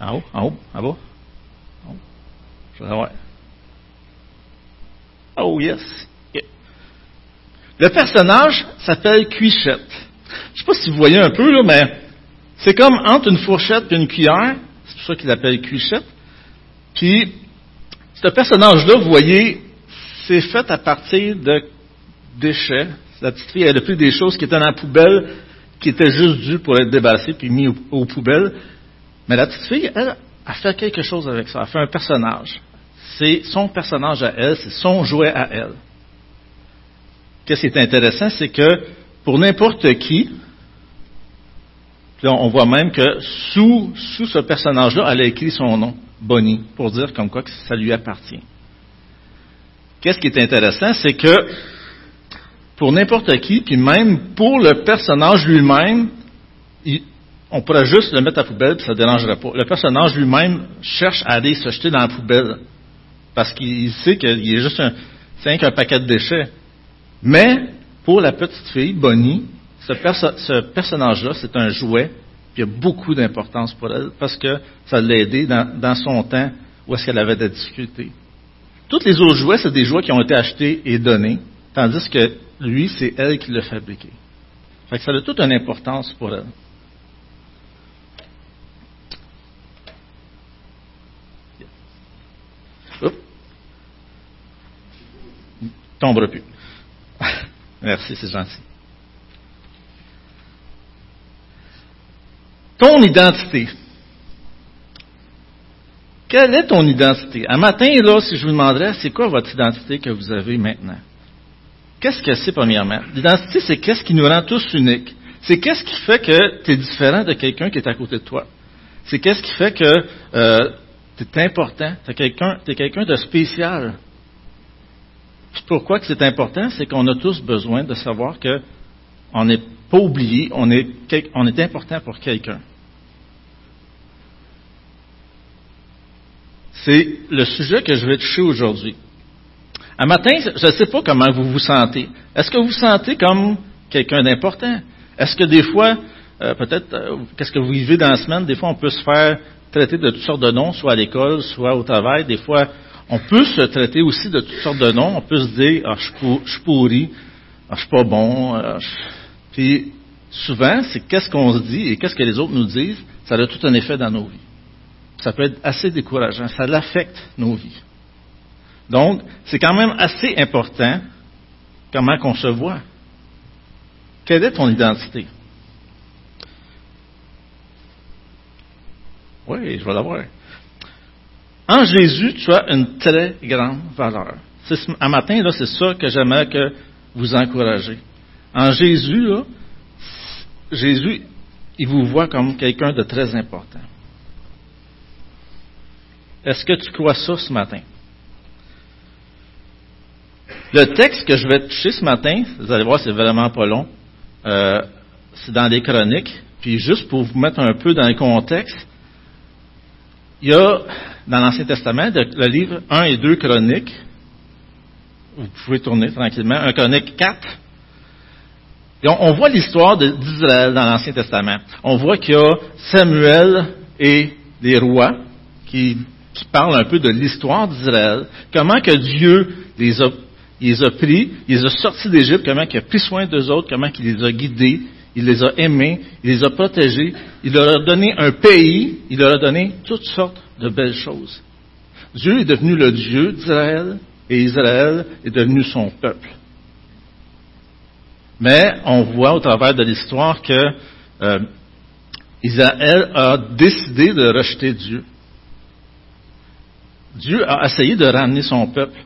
En haut, en haut, en bas. Haut. Je vais voir. Oh yes. Le personnage s'appelle Cuichette. Je ne sais pas si vous voyez un peu, là, mais c'est comme entre une fourchette et une cuillère. C'est pour ça qu'il l'appelle Cuichette. Puis, ce personnage-là, vous voyez, c'est fait à partir de déchets. La petite fille, elle a pris des choses qui étaient dans la poubelle, qui étaient juste dues pour être débarrassées puis mises aux, poubelles. Mais la petite fille, elle, a fait quelque chose avec ça. Elle a fait un personnage. C'est son personnage à elle, c'est son jouet à elle. Qu'est-ce qui est intéressant, c'est que pour n'importe qui, on voit même que sous, sous ce personnage-là, elle a écrit son nom, Bonnie, pour dire comme quoi que ça lui appartient. Qu'est-ce qui est intéressant, c'est que pour n'importe qui, puis même pour le personnage lui-même, on pourrait juste le mettre à la poubelle, puis ça ne dérangerait pas. Le personnage lui-même cherche à aller se jeter dans la poubelle, parce qu'il sait qu'il est juste un, paquet de déchets. Mais pour la petite fille, Bonnie, ce, personnage-là, c'est un jouet, il a beaucoup d'importance pour elle, parce que ça l'a aidé dans, dans, son temps où est-ce qu'elle avait des difficultés. Tous les autres jouets, c'est des jouets qui ont été achetés et donnés, tandis que lui, c'est elle qui l'a fabriqué. Fait que ça a toute une importance pour elle. Tombera plus. Merci, c'est gentil. Ton identité. Quelle est ton identité? Un matin, là, si je vous demanderais, c'est quoi votre identité que vous avez maintenant? Qu'est-ce que c'est, premièrement? L'identité, c'est qu'est-ce qui nous rend tous uniques. C'est qu'est-ce qui fait que tu es différent de quelqu'un qui est à côté de toi. C'est qu'est-ce qui fait que euh, tu es important, tu es quelqu'un quelqu'un de spécial. Pourquoi que c'est important? C'est qu'on a tous besoin de savoir qu'on n'est pas oublié, on est, important pour quelqu'un. C'est le sujet que je vais toucher aujourd'hui. Un matin, je ne sais pas comment vous vous sentez. Est-ce que vous vous sentez comme quelqu'un d'important? Est-ce que des fois, euh, peut-être, euh, qu'est-ce que vous vivez dans la semaine, des fois on peut se faire traiter de toutes sortes de noms, soit à l'école, soit au travail. Des fois, on peut se traiter aussi de toutes sortes de noms. On peut se dire, ah, je suis pourri, ah, je suis pas bon. Ah, Puis souvent, c'est qu'est-ce qu'on se dit et qu'est-ce que les autres nous disent, ça a tout un effet dans nos vies. Ça peut être assez décourageant, ça l'affecte nos vies. Donc, c'est quand même assez important comment qu'on se voit. Quelle est ton identité? Oui, je vais l'avoir. En Jésus, tu as une très grande valeur. Un matin, là, c'est ça que j'aimerais que vous encouragez. En Jésus, là, Jésus, il vous voit comme quelqu'un de très important. Est-ce que tu crois ça ce matin? Le texte que je vais toucher ce matin, vous allez voir, c'est vraiment pas long. Euh, c'est dans les chroniques. Puis juste pour vous mettre un peu dans le contexte, il y a dans l'Ancien Testament le livre 1 et 2 chroniques. Vous pouvez tourner tranquillement. Un chronique 4. Et on, voit l'histoire d'Israël dans l'Ancien Testament. On voit qu'il y a Samuel et des rois qui, parlent un peu de l'histoire d'Israël. Comment que Dieu les a les a pris, il les a sortis d'Égypte, comment il a pris soin d'eux autres, comment il les a guidés, il les a aimés, il les a protégés, il leur a donné un pays, il leur a donné toutes sortes de belles choses. Dieu est devenu le Dieu d'Israël et Israël est devenu son peuple. Mais on voit au travers de l'histoire que euh, Israël a décidé de rejeter Dieu. Dieu a essayé de ramener son peuple.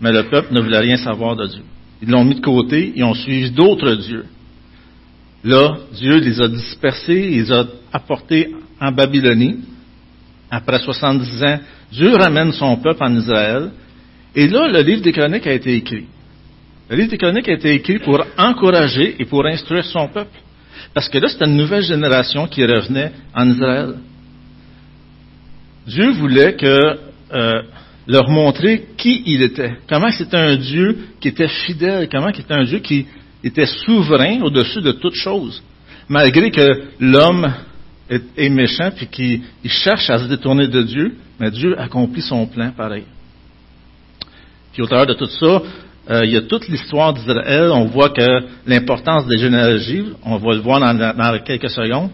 Mais le peuple ne voulait rien savoir de Dieu. Ils l'ont mis de côté, ils ont suivi d'autres dieux. Là, Dieu les a dispersés, les a apportés en Babylonie. Après 70 ans, Dieu ramène son peuple en Israël. Et là, le livre des chroniques a été écrit. Le livre des chroniques a été écrit pour encourager et pour instruire son peuple. Parce que là, c'était une nouvelle génération qui revenait en Israël. Dieu voulait que euh, leur montrer qui il était, comment c'était un Dieu qui était fidèle, comment c'était un Dieu qui était souverain au-dessus de toutes choses, malgré que l'homme est, méchant puis qu'il cherche à se détourner de Dieu, mais Dieu accomplit son plan pareil. Puis au travers de tout ça, euh, il y a toute l'histoire d'Israël. On voit que l'importance des généalogies, on va le voir dans, quelques secondes.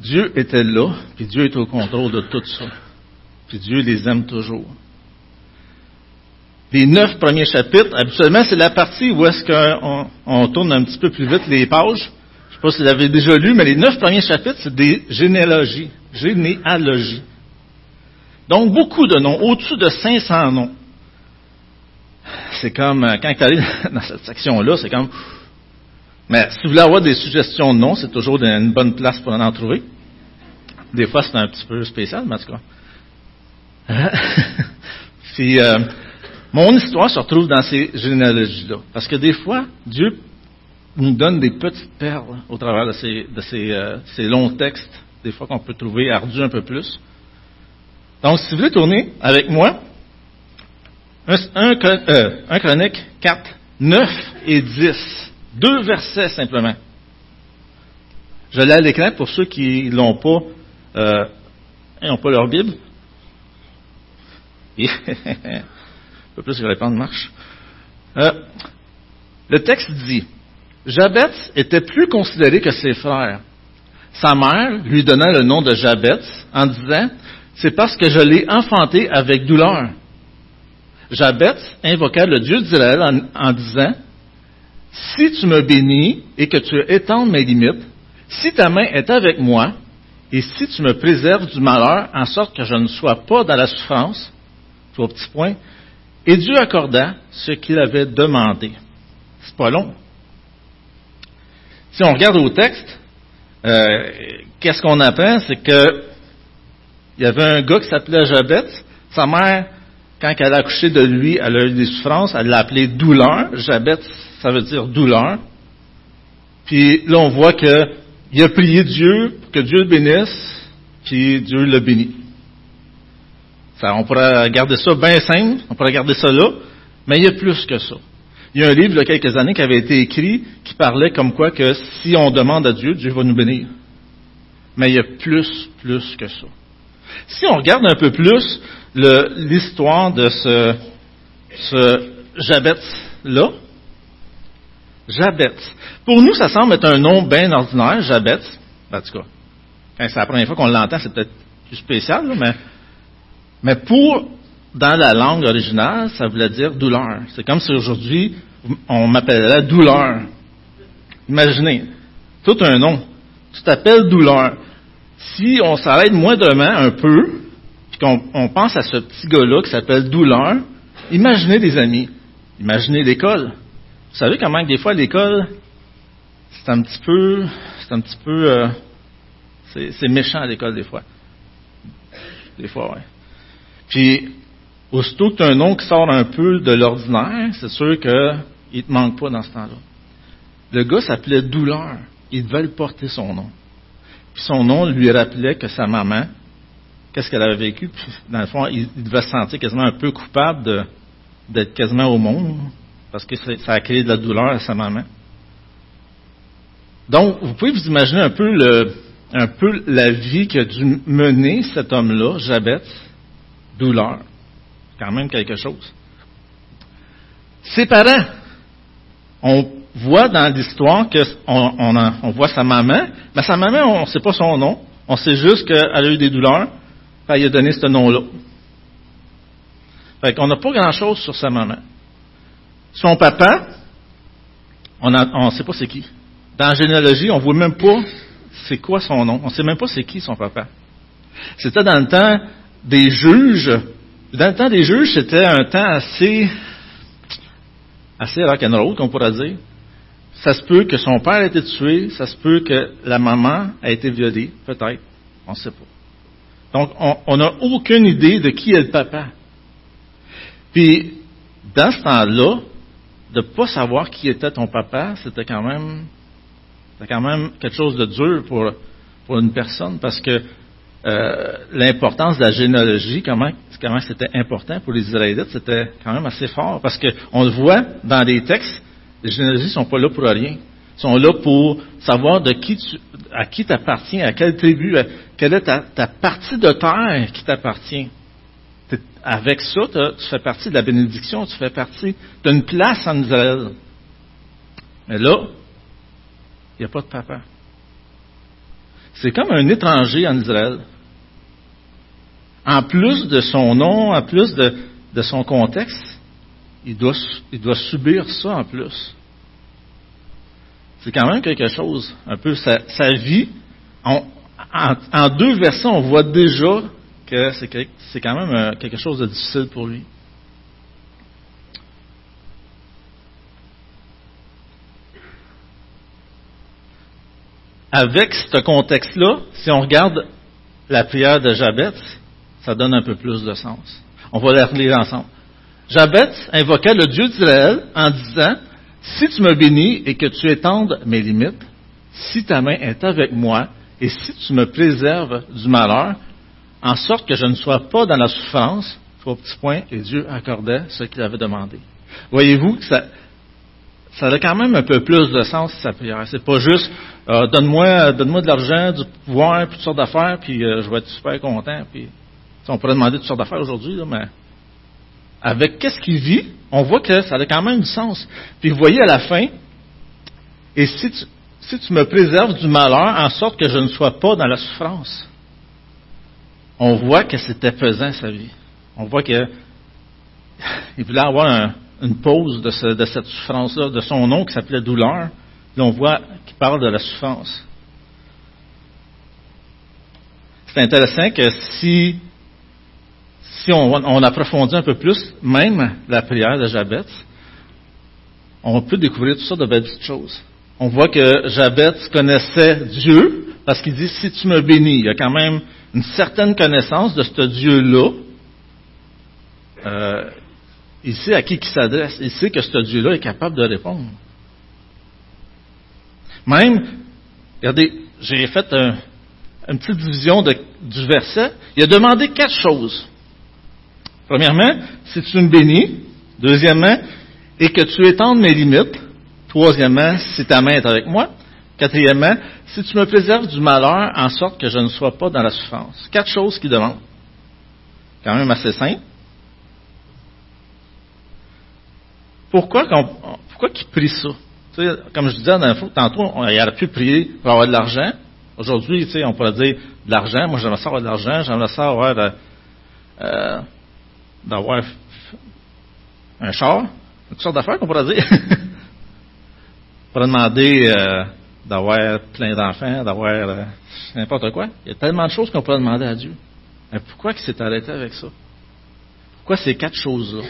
Dieu était là, puis Dieu est au contrôle de tout ça. Puis Dieu les aime toujours. Les neuf premiers chapitres, habituellement, c'est la partie où est-ce qu'on on tourne un petit peu plus vite les pages. Je ne sais pas si vous l'avez déjà lu, mais les neuf premiers chapitres, c'est des généalogies. Généalogies. Donc, beaucoup de noms, au-dessus de 500 noms c'est comme, euh, quand tu arrives dans cette section-là, c'est comme, mais si vous voulez avoir des suggestions de noms, c'est toujours une bonne place pour en trouver. Des fois, c'est un petit peu spécial, mais en tout cas. Puis, euh, mon histoire se retrouve dans ces généalogies-là. Parce que des fois, Dieu nous donne des petites perles au travers de ces, de ces, euh, ces longs textes, des fois qu'on peut trouver ardus un peu plus. Donc, si vous voulez tourner avec moi 1, euh, Chronique 4, 9 et 10. Deux versets simplement. Je l'ai à l'écran pour ceux qui l'ont pas, euh, n'ont pas leur Bible. peu plus. Euh, le texte dit, Jabet était plus considéré que ses frères. Sa mère lui donna le nom de Jabet en disant, c'est parce que je l'ai enfanté avec douleur. Jabet invoqua le Dieu d'Israël en, disant, si tu me bénis et que tu étends mes limites, si ta main est avec moi, et si tu me préserves du malheur en sorte que je ne sois pas dans la souffrance, trois petits points, et Dieu accorda ce qu'il avait demandé. C'est pas long. Si on regarde au texte, euh, qu'est-ce qu'on apprend? C'est que il y avait un gars qui s'appelait Jabet, sa mère quand elle a accouché de lui, elle a eu des souffrances, elle l'a appelé douleur. Jabet, ça veut dire douleur. Puis là, on voit qu'il a prié Dieu pour que Dieu le bénisse, puis Dieu le bénit. On pourrait garder ça bien simple, on pourrait garder ça là, mais il y a plus que ça. Il y a un livre il y a quelques années qui avait été écrit qui parlait comme quoi que si on demande à Dieu, Dieu va nous bénir. Mais il y a plus, plus que ça. Si on regarde un peu plus l'histoire de ce, ce Jabet-là, Jabet. Pour nous, ça semble être un nom bien ordinaire, Jabet. En tout cas, c'est la première fois qu'on l'entend, c'est peut-être plus spécial, mais, mais pour, dans la langue originale, ça voulait dire douleur. C'est comme si aujourd'hui, on m'appellerait douleur. Imaginez, tout un nom. Tu t'appelles douleur si on s'arrête moindrement un peu, puis qu'on pense à ce petit gars-là qui s'appelle Douleur, imaginez des amis, imaginez l'école. Vous savez comment des fois l'école, c'est un petit peu, c'est un petit peu, euh, c'est méchant à l'école des fois. Des fois, oui. Puis, aussitôt que tu as un nom qui sort un peu de l'ordinaire, c'est sûr qu'il ne te manque pas dans ce temps-là. Le gars s'appelait Douleur. Il devait porter son nom son nom lui rappelait que sa maman, qu'est-ce qu'elle avait vécu, puis dans le fond, il, devait se sentir quasiment un peu coupable d'être quasiment au monde, parce que ça a créé de la douleur à sa maman. Donc, vous pouvez vous imaginer un peu, le, un peu la vie qu'a dû mener cet homme-là, Jabet, douleur. Quand même quelque chose. Ses parents ont voit dans l'histoire qu'on on, on, voit sa maman, mais sa maman, on ne sait pas son nom. On sait juste qu'elle a eu des douleurs, elle a donné ce nom-là. Fait qu'on n'a pas grand-chose sur sa maman. Son papa, on ne sait pas c'est qui. Dans la généalogie, on ne voit même pas c'est quoi son nom. On ne sait même pas c'est qui son papa. C'était dans le temps des juges. Dans le temps des juges, c'était un temps assez assez rock'n'roll, qu'on pourrait dire. Ça se peut que son père ait été tué, ça se peut que la maman a été violée, peut-être, on ne sait pas. Donc, on n'a aucune idée de qui est le papa. Puis, dans ce temps-là, de ne pas savoir qui était ton papa, c'était quand même, c'était quand même quelque chose de dur pour, pour une personne, parce que euh, l'importance de la généalogie, comment, c'était important pour les Israélites, c'était quand même assez fort, parce qu'on le voit dans les textes, les généalogies ne sont pas là pour rien. sont là pour savoir de qui tu, à qui t'appartiens, à quelle tribu, quelle est ta, ta partie de terre qui t'appartient. Avec ça, tu fais partie de la bénédiction, tu fais partie, tu as une place en Israël. Mais là, il n'y a pas de papa. C'est comme un étranger en Israël. En plus de son nom, en plus de, son contexte, il doit, il doit subir ça en plus. C'est quand même quelque chose, un peu sa, sa vie. en, en, deux versets, on voit déjà que c'est quand même euh, quelque chose de difficile pour lui. Avec ce contexte-là, si on regarde la prière de Jabet, ça donne un peu plus de sens. On va la relire ensemble. Jabet invoquait le Dieu d'Israël en disant, si tu me bénis et que tu étendes mes limites, si ta main est avec moi et si tu me préserves du malheur, en sorte que je ne sois pas dans la souffrance, trois petits points, et Dieu accordait ce qu'il avait demandé. Voyez-vous que ça, ça a quand même un peu plus de sens sa prière. C'est pas juste euh, donne-moi, donne-moi de l'argent, du pouvoir, puis toutes sortes d'affaires, puis euh, je vais être super content. Puis on pourrait demander toutes sortes d'affaires aujourd'hui, mais avec qu'est-ce qu'il vit, on voit que ça a quand même du sens. Puis vous voyez à la fin, et si tu, si tu me préserves du malheur, en sorte que je ne sois pas dans la souffrance, on voit que c'était pesant sa vie. On voit qu'il voulait avoir une pause de, de cette souffrance-là, de son nom qui s'appelait douleur. Là, on voit qu'il parle de la souffrance. C'est intéressant que si si on, approfondit un peu plus, même la prière de Jabet, on peut découvrir tout ça de belles choses. On voit que Jabet connaissait Dieu parce qu'il dit si tu me bénis, il y a quand même une certaine connaissance de ce Dieu-là. Euh, il sait à qui il s'adresse. Il sait que ce Dieu-là est capable de répondre. Même, regardez, j'ai fait une petite division du verset. Il a demandé quatre choses. Premièrement, si tu me bénis. Deuxièmement, et que tu étendes mes limites. Troisièmement, si ta main est avec moi. Quatrièmement, si tu me préserves du malheur en sorte que je ne sois pas dans la souffrance. Quatre choses qu'il demande. Quand même assez simple. Pourquoi, pourquoi qu'il prie ça? comme je disais tantôt, il aurait pu prier pour avoir de l'argent. Aujourd'hui, on pourrait dire de l'argent. Moi, j'aimerais ça avoir de l'argent. J'aimerais ça avoir de, euh, d'avoir un char, une sorte d'affaires qu'on pourrait dire. on pourrait demander euh, d'avoir plein d'enfants, d'avoir euh, n'importe quoi. Il y a tellement de choses qu'on pourrait demander à Dieu. Mais pourquoi il s'est arrêté avec ça? Pourquoi ces quatre choses-là?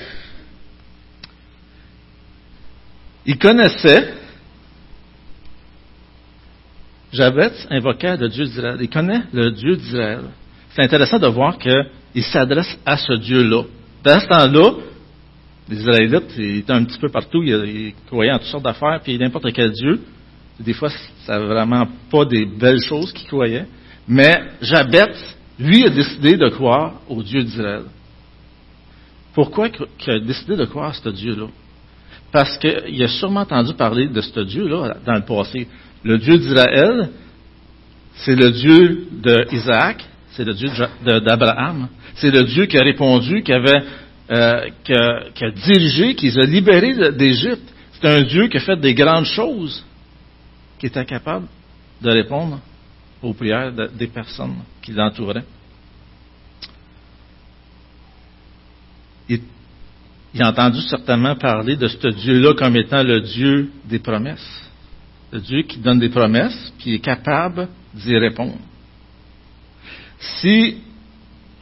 Il connaissait, Jabet invoquait le Dieu d'Israël. Il connaît le Dieu d'Israël. C'est intéressant de voir qu'il s'adresse à ce Dieu-là. Dans ce temps-là, les Israélites, étaient un petit peu partout, ils, croyaient en toutes sortes d'affaires, puis n'importe quel Dieu. Des fois, ça vraiment pas des belles choses qu'ils croyaient. Mais Jabet, lui, a décidé de croire au Dieu d'Israël. Pourquoi il a décidé de croire à ce Dieu-là? Parce qu'il a sûrement entendu parler de ce Dieu-là dans le passé. Le Dieu d'Israël, c'est le Dieu d'Isaac, c'est le Dieu d'Abraham. C'est le Dieu qui a répondu, qui, avait, euh, qui, a, dirigé, qui a libérés d'Égypte. C'est un Dieu qui a fait des grandes choses, qui était capable de répondre aux prières des personnes qui l'entouraient. Il, a entendu certainement parler de ce Dieu-là comme étant le Dieu des promesses. Le Dieu qui donne des promesses, qui est capable d'y répondre. Si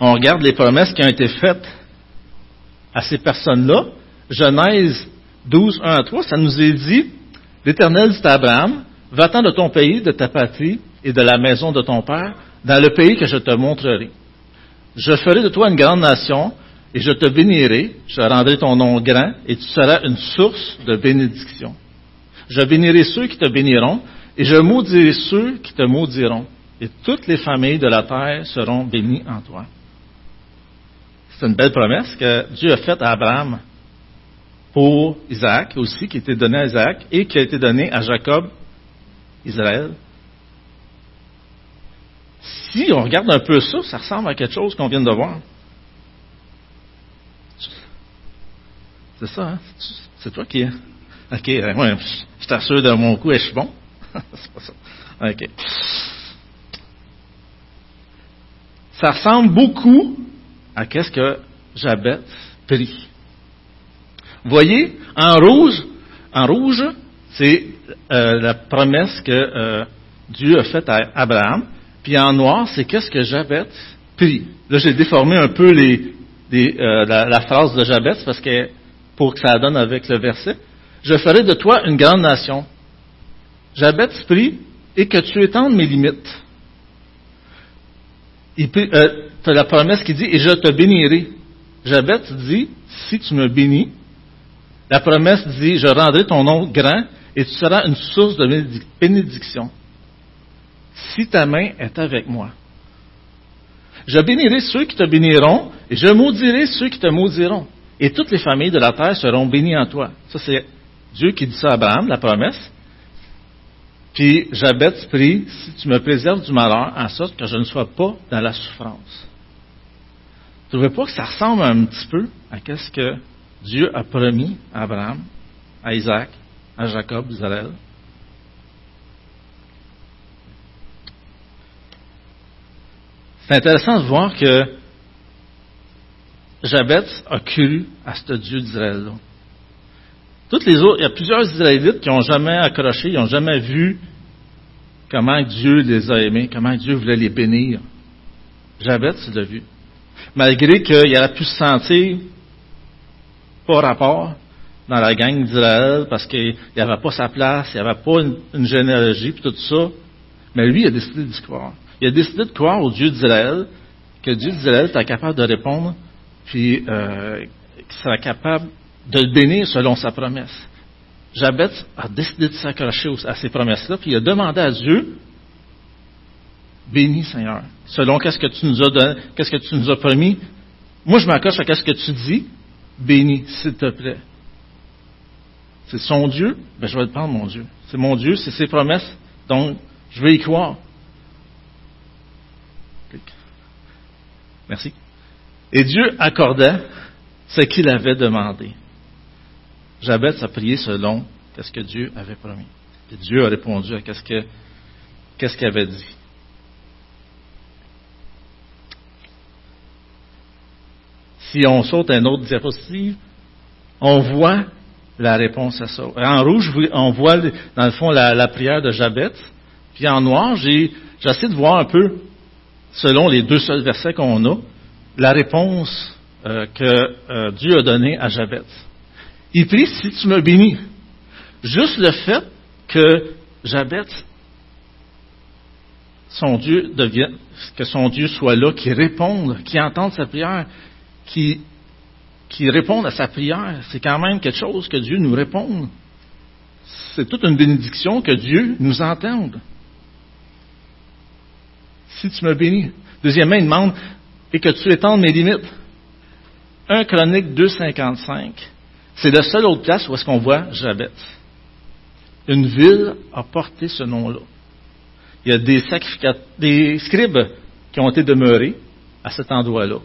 on regarde les promesses qui ont été faites à ces personnes-là, Genèse 12, 1 à 3, ça nous est dit, l'Éternel dit à Abraham, va-t'en de ton pays, de ta patrie et de la maison de ton père, dans le pays que je te montrerai. Je ferai de toi une grande nation, et je te bénirai, je rendrai ton nom grand, et tu seras une source de bénédiction. Je bénirai ceux qui te béniront, et je maudirai ceux qui te maudiront et toutes les familles de la terre seront bénies en toi. C'est une belle promesse que Dieu a faite à Abraham pour Isaac aussi, qui a été donnée à Isaac et qui a été donnée à Jacob Israël. Si on regarde un peu ça, ça ressemble à quelque chose qu'on vient de voir. C'est ça, hein? C'est toi qui. Ok, euh, ouais, je t'assure de mon coup, est-ce bon? c'est pas ça. Ok. Ça ressemble beaucoup à qu'est-ce que Jabet prie. Vous voyez, en rouge, en rouge, c'est euh, la promesse que euh, Dieu a faite à Abraham. Puis en noir, c'est qu'est-ce que Jabet prie. Là, j'ai déformé un peu les, euh, la, phrase de Jabet parce que pour que ça donne avec le verset. Je ferai de toi une grande nation. Jabet prie et que tu étendes mes limites. As la promesse qui dit et je te bénirai. Jabet dit si tu me bénis, la promesse dit, je rendrai ton nom grand et tu seras une source de bénédiction. Si ta main est avec moi. Je bénirai ceux qui te béniront et je maudirai ceux qui te maudiront. Et toutes les familles de la terre seront bénies en toi. Ça, c'est Dieu qui dit ça à Abraham, la promesse. Puis Jabet prie, si tu me préserves du malheur, en sorte que je ne sois pas dans la souffrance. Ne trouvez pas que ça ressemble un petit peu à ce que Dieu a promis à Abraham, à Isaac, à Jacob, Israël? C'est intéressant de voir que Jabet a cru à ce Dieu d'Israël. Toutes les autres, il y a plusieurs Israélites qui n'ont jamais accroché, ils n'ont jamais vu comment Dieu les a aimés, comment Dieu voulait les bénir. Jabet, il l'a vu. Malgré qu'il aurait pu se sentir pas rapport dans la gang d'Israël parce qu'il n'y avait pas sa place, il n'y avait pas une, généalogie, puis tout ça. Mais lui, il a décidé d'y croire. Il a décidé de croire au Dieu d'Israël, que Dieu d'Israël était capable de répondre, puis euh, qu'il serait capable de le bénir selon sa promesse. Jabet a décidé de s'accrocher à ces promesses-là, puis il a demandé à Dieu, bénis Seigneur, selon qu'est-ce que tu nous as donné, qu'est-ce que tu nous as promis. Moi, je m'accroche à qu'est-ce que tu dis, bénis, s'il te plaît. C'est son Dieu, ben je vais te prendre mon Dieu. C'est mon Dieu, c'est ses promesses, donc je vais y croire. Merci. Et Dieu accordait ce qu'il avait demandé. Jabez a prié selon ce que Dieu avait promis. Et Dieu a répondu à ce qu'il avait dit. si on saute un autre diapositive, on voit la réponse à ça. En rouge, on voit, dans le fond, la, prière de Jabet. Puis en noir, j'essaie de voir un peu, selon les deux seuls versets qu'on a, la réponse euh, que euh, Dieu a donnée à Jabet. Il prie si tu me bénis. Juste le fait que Jabet, son Dieu que son Dieu soit là, qui réponde, qui entende sa prière, qui, qui répondent à sa prière. C'est quand même quelque chose que Dieu nous réponde. C'est toute une bénédiction que Dieu nous entende. Si tu me bénis. Deuxièmement, il demande et que tu étendes mes limites. 1 Chronique 2,55. C'est la seule autre place où est-ce qu'on voit Jabet. Une ville a porté ce nom-là. Il y a des, des scribes qui ont été demeurés à cet endroit-là.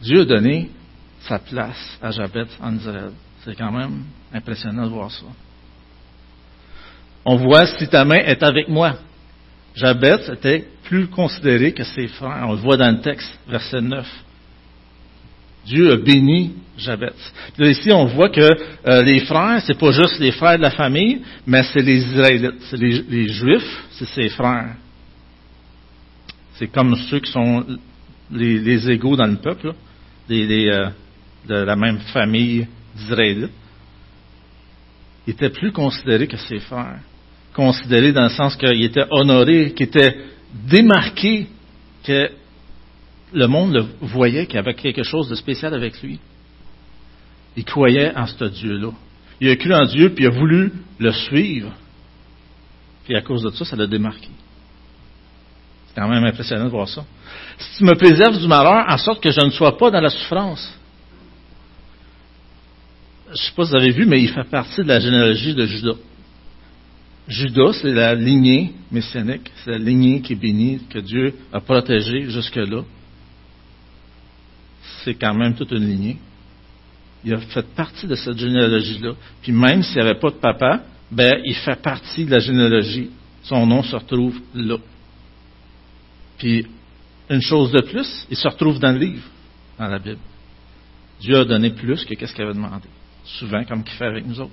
Dieu a donné sa place à Jabet en Israël. C'est quand même impressionnant de voir ça. On voit si ta main est avec moi. Jabet était plus considéré que ses frères. On le voit dans le texte, verset 9. Dieu a béni Jabet. ici, on voit que euh, les frères, c'est pas juste les frères de la famille, mais c'est les Israélites, c'est les, Juifs, c'est ses frères. C'est comme ceux qui sont les, les égaux dans le peuple des, euh, de la même famille d'Israélites, il était plus considéré que ses frères. Considéré dans le sens qu'il était honoré, qu'il était démarqué, que le monde le voyait qu'il y avait quelque chose de spécial avec lui. Il croyait en ce Dieu-là. Il a cru en Dieu, puis il a voulu le suivre. Puis à cause de ça, ça l'a démarqué. C'est quand même impressionnant de voir ça. Si tu me préserves du malheur, en sorte que je ne sois pas dans la souffrance. Je ne sais pas si vous avez vu, mais il fait partie de la généalogie de Judas. Judas, c'est la lignée messianique, c'est la lignée qui est bénie, que Dieu a protégée jusque-là. C'est quand même toute une lignée. Il a fait partie de cette généalogie-là. Puis même s'il n'y avait pas de papa, ben, il fait partie de la généalogie. Son nom se retrouve là. Puis, une chose de plus, il se retrouve dans le livre, dans la Bible. Dieu a donné plus que ce qu'il avait demandé. Souvent, comme qu'il fait avec nous autres.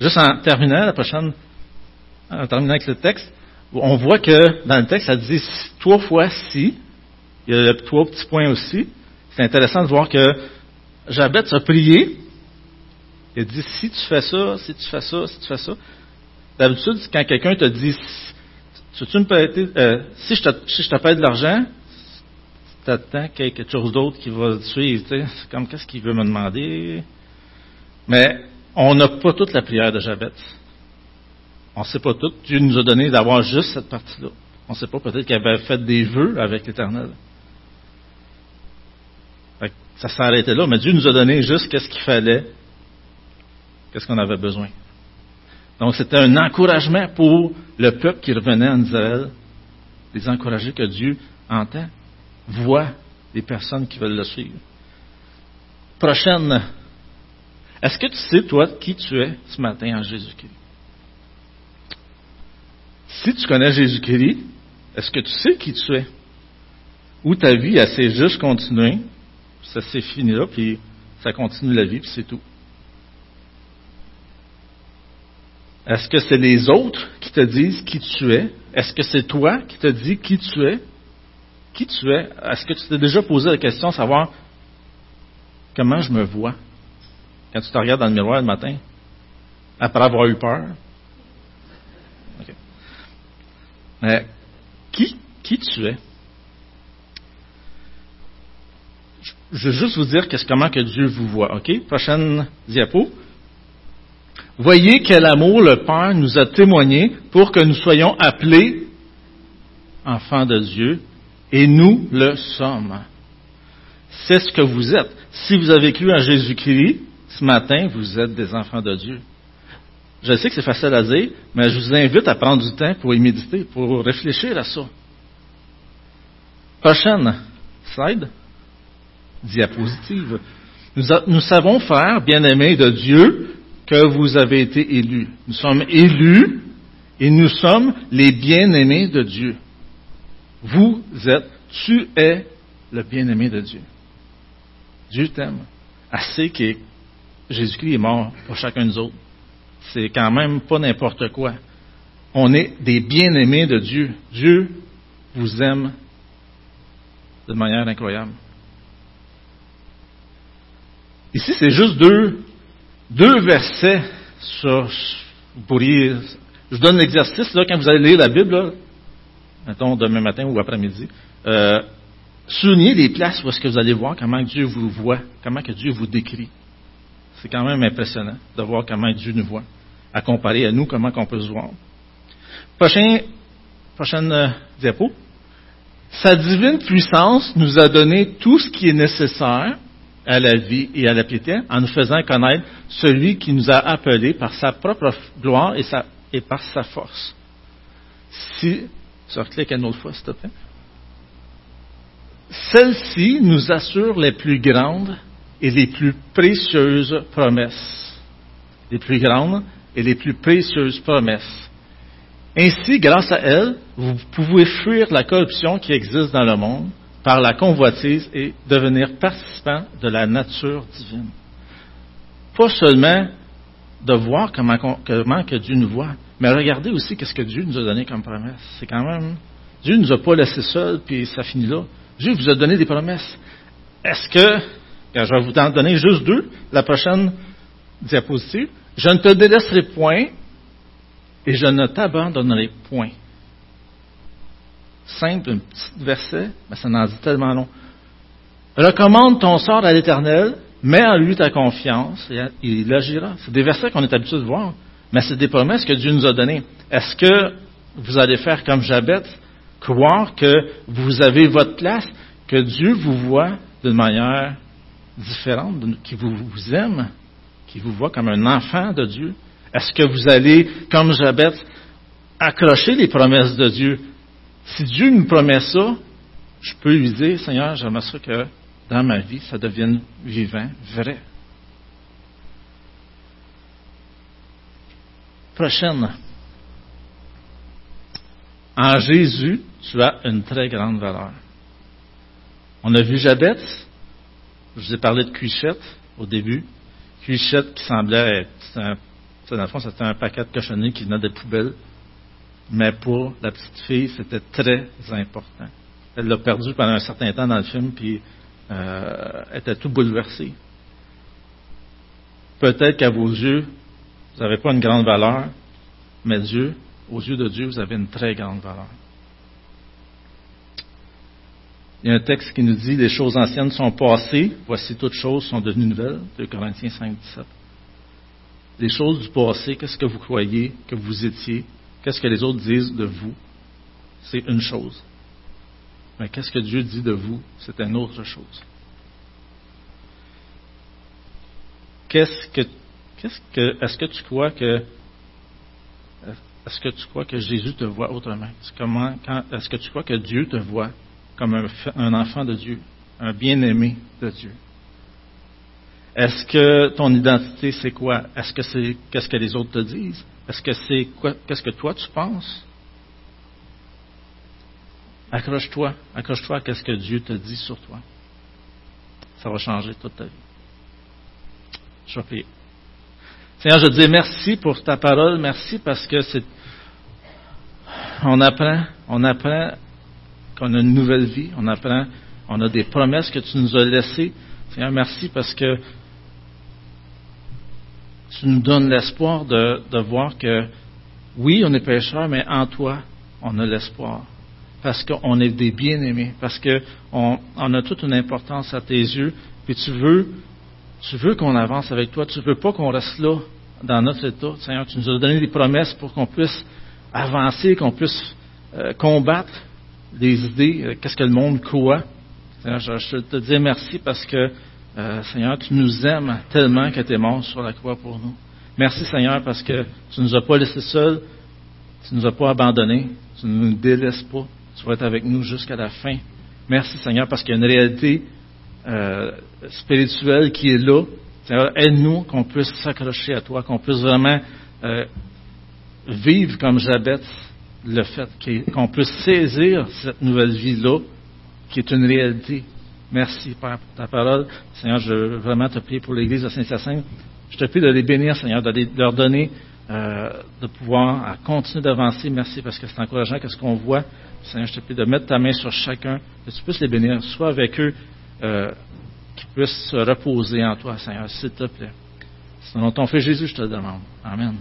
Juste en terminant, la prochaine, en terminant avec le texte, on voit que dans le texte, ça dit trois fois si. Il y a trois petits points aussi. C'est intéressant de voir que Jabet a prié. Il dit si tu fais ça, si tu fais ça, si tu fais ça. D'habitude, quand quelqu'un te dit tu me euh, si je te, si je te paie de l'argent, tu attends qu'il y ait quelque chose d'autre qui va suivre. C'est comme qu'est-ce qu'il veut me demander? Mais on n'a pas toute la prière de Jabet. On ne sait pas tout. Dieu nous a donné d'avoir juste cette partie-là. On ne sait pas peut-être qu'il avait fait des vœux avec l'Éternel. Ça arrêté là, mais Dieu nous a donné juste qu'est-ce qu'il fallait, qu'est-ce qu'on avait besoin. Donc c'était un encouragement pour le peuple qui revenait en Israël, les encourager que Dieu entend, voit les personnes qui veulent le suivre. Prochaine est-ce que tu sais, toi, qui tu es ce matin en Jésus-Christ? Si tu connais Jésus-Christ, est-ce que tu sais qui tu es? Ou ta vie, elle s'est juste continuée, ça s'est fini là, puis ça continue la vie, puis c'est tout. Est-ce que c'est les autres qui te disent qui tu es? Est-ce que c'est toi qui te dis qui tu es? Qui tu es? Est-ce que tu t'es déjà posé la question de savoir comment je me vois? Quand tu te regardes dans le miroir le matin, après avoir eu peur. Mais qui, qui tu es? Je veux juste vous dire comment que Dieu vous voit. OK? Prochaine diapo. Voyez quel amour le Père nous a témoigné pour que nous soyons appelés enfants de Dieu, et nous le sommes. C'est ce que vous êtes. Si vous avez cru en Jésus-Christ, ce matin, vous êtes des enfants de Dieu. Je sais que c'est facile à dire, mais je vous invite à prendre du temps pour y méditer, pour réfléchir à ça. Prochaine slide. Diapositive. Nous, savons faire, bien-aimés de Dieu, que vous avez été élus. Nous sommes élus et nous sommes les bien-aimés de Dieu. Vous êtes, tu es le bien-aimé de Dieu. Dieu t'aime assez qu'il Jésus-Christ est mort pour chacun de autres. C'est quand même pas n'importe quoi. On est des bien-aimés de Dieu. Dieu vous aime de manière incroyable. Ici, c'est juste deux, deux versets sur, vous je donne l'exercice, là, quand vous allez lire la Bible, là, mettons demain matin ou après-midi, euh, soulignez les places où que vous allez voir comment Dieu vous voit, comment que Dieu vous décrit. C'est quand même impressionnant de voir comment Dieu nous voit, à comparer à nous, comment on peut se voir. Prochain, prochaine euh, diapo. Sa divine puissance nous a donné tout ce qui est nécessaire à la vie et à la piété en nous faisant connaître celui qui nous a appelés par sa propre gloire et, et par sa force. Si, clique une autre fois, s'il te plaît? Celle-ci nous assure les plus grandes et les plus précieuses promesses. Les plus grandes et les plus précieuses promesses. Ainsi, grâce à elles, vous pouvez fuir la corruption qui existe dans le monde par la convoitise et devenir participant de la nature divine. Pas seulement de voir comment, que Dieu nous voit, mais regardez aussi qu'est-ce que Dieu nous a donné comme promesse. C'est quand même, Dieu ne nous a pas laissé seuls puis ça finit là. Dieu vous a donné des promesses. Est-ce que je vais vous en donner juste deux. La prochaine diapositive. Je ne te délaisserai point et je ne t'abandonnerai point. Simple, un petit verset, mais ça n'en dit tellement long. Recommande ton sort à l'Éternel, mets en lui ta confiance et il agira. C'est des versets qu'on est habitué de voir, mais c'est des promesses que Dieu nous a données. Est-ce que vous allez faire comme Jabet, croire que vous avez votre place, que Dieu vous voit d'une manière différente, qui vous, aime, qui vous voit comme un enfant de Dieu? Est-ce que vous allez, comme Jabet, accrocher les promesses de Dieu? Si Dieu nous promet ça, je peux lui dire, Seigneur, j'aimerais que dans ma vie, ça devienne vivant, vrai. Prochaine. En Jésus, tu as une très grande valeur. On a vu Jabet, je vous ai parlé de Cuichette au début. Cuichette qui semblait être, un, dans le fond, c'était un paquet de cochonneries qui venait des poubelles. Mais pour la petite fille, c'était très important. Elle l'a perdu pendant un certain temps dans le film, puis euh, était tout bouleversée. Peut-être qu'à vos yeux, vous n'avez pas une grande valeur, mais Dieu, aux yeux de Dieu, vous avez une très grande valeur. Il y a un texte qui nous dit les choses anciennes sont passées, voici toutes choses sont devenues nouvelles, de Corinthiens 5, 17. Les choses du passé, qu'est-ce que vous croyez que vous étiez, qu'est-ce que les autres disent de vous, c'est une chose. Mais qu'est-ce que Dieu dit de vous, c'est une autre chose. Qu'est-ce que, qu'est-ce que, est-ce que tu crois que, est-ce que tu crois que Jésus te voit autrement? Comment, est-ce que tu crois que Dieu te voit? Comme un, enfant de Dieu, un bien-aimé de Dieu. Est-ce que ton identité, c'est quoi? Est-ce que c'est qu'est-ce que les autres te disent? Est-ce que c'est quoi? Qu'est-ce que toi tu penses? Accroche-toi, accroche-toi à ce que Dieu te dit sur toi. Ça va changer toute ta vie. Je vais prier. Seigneur, je te dis merci pour ta parole, merci parce que c'est, on apprend, on apprend qu'on a une nouvelle vie, on apprend, on a des promesses que tu nous as laissées. Seigneur, merci parce que tu nous donnes l'espoir de, voir que, oui, on est pécheurs, mais en toi, on a l'espoir. Parce qu'on est des bien-aimés, parce qu'on on a toute une importance à tes yeux, puis tu veux, tu veux qu'on avance avec toi, tu veux pas qu'on reste là dans notre état. Seigneur, tu nous as donné des promesses pour qu'on puisse avancer, qu'on puisse euh, combattre des idées, euh, qu'est-ce que le monde croit. Seigneur, je, te dis merci parce que, euh, Seigneur, tu nous aimes tellement que tu es mort sur la croix pour nous. Merci, Seigneur, parce que tu ne nous as pas laissés seuls, tu ne nous as pas abandonnés, tu ne nous délaisses pas, tu vas être avec nous jusqu'à la fin. Merci, Seigneur, parce qu'il y a une réalité euh, spirituelle qui est là. Seigneur, aide-nous qu'on puisse s'accrocher à toi, qu'on puisse vraiment vivre comme Jabez le fait qu'on puisse saisir cette nouvelle vie-là, qui est une réalité. Merci, Père, pour ta parole. Seigneur, je veux vraiment te prier pour l'Église de Saint-Hyacinthe. Je te prie de les bénir, Seigneur, de, leur donner, euh, de pouvoir continuer d'avancer. Merci, parce que c'est encourageant qu'est-ce qu'on voit. Seigneur, je te prie de mettre ta main sur chacun, que tu puisses les bénir, soit avec eux, euh, qu'ils puissent se reposer en toi, Seigneur, s'il te plaît. Selon ton Fils Jésus, je te le demande. Amen.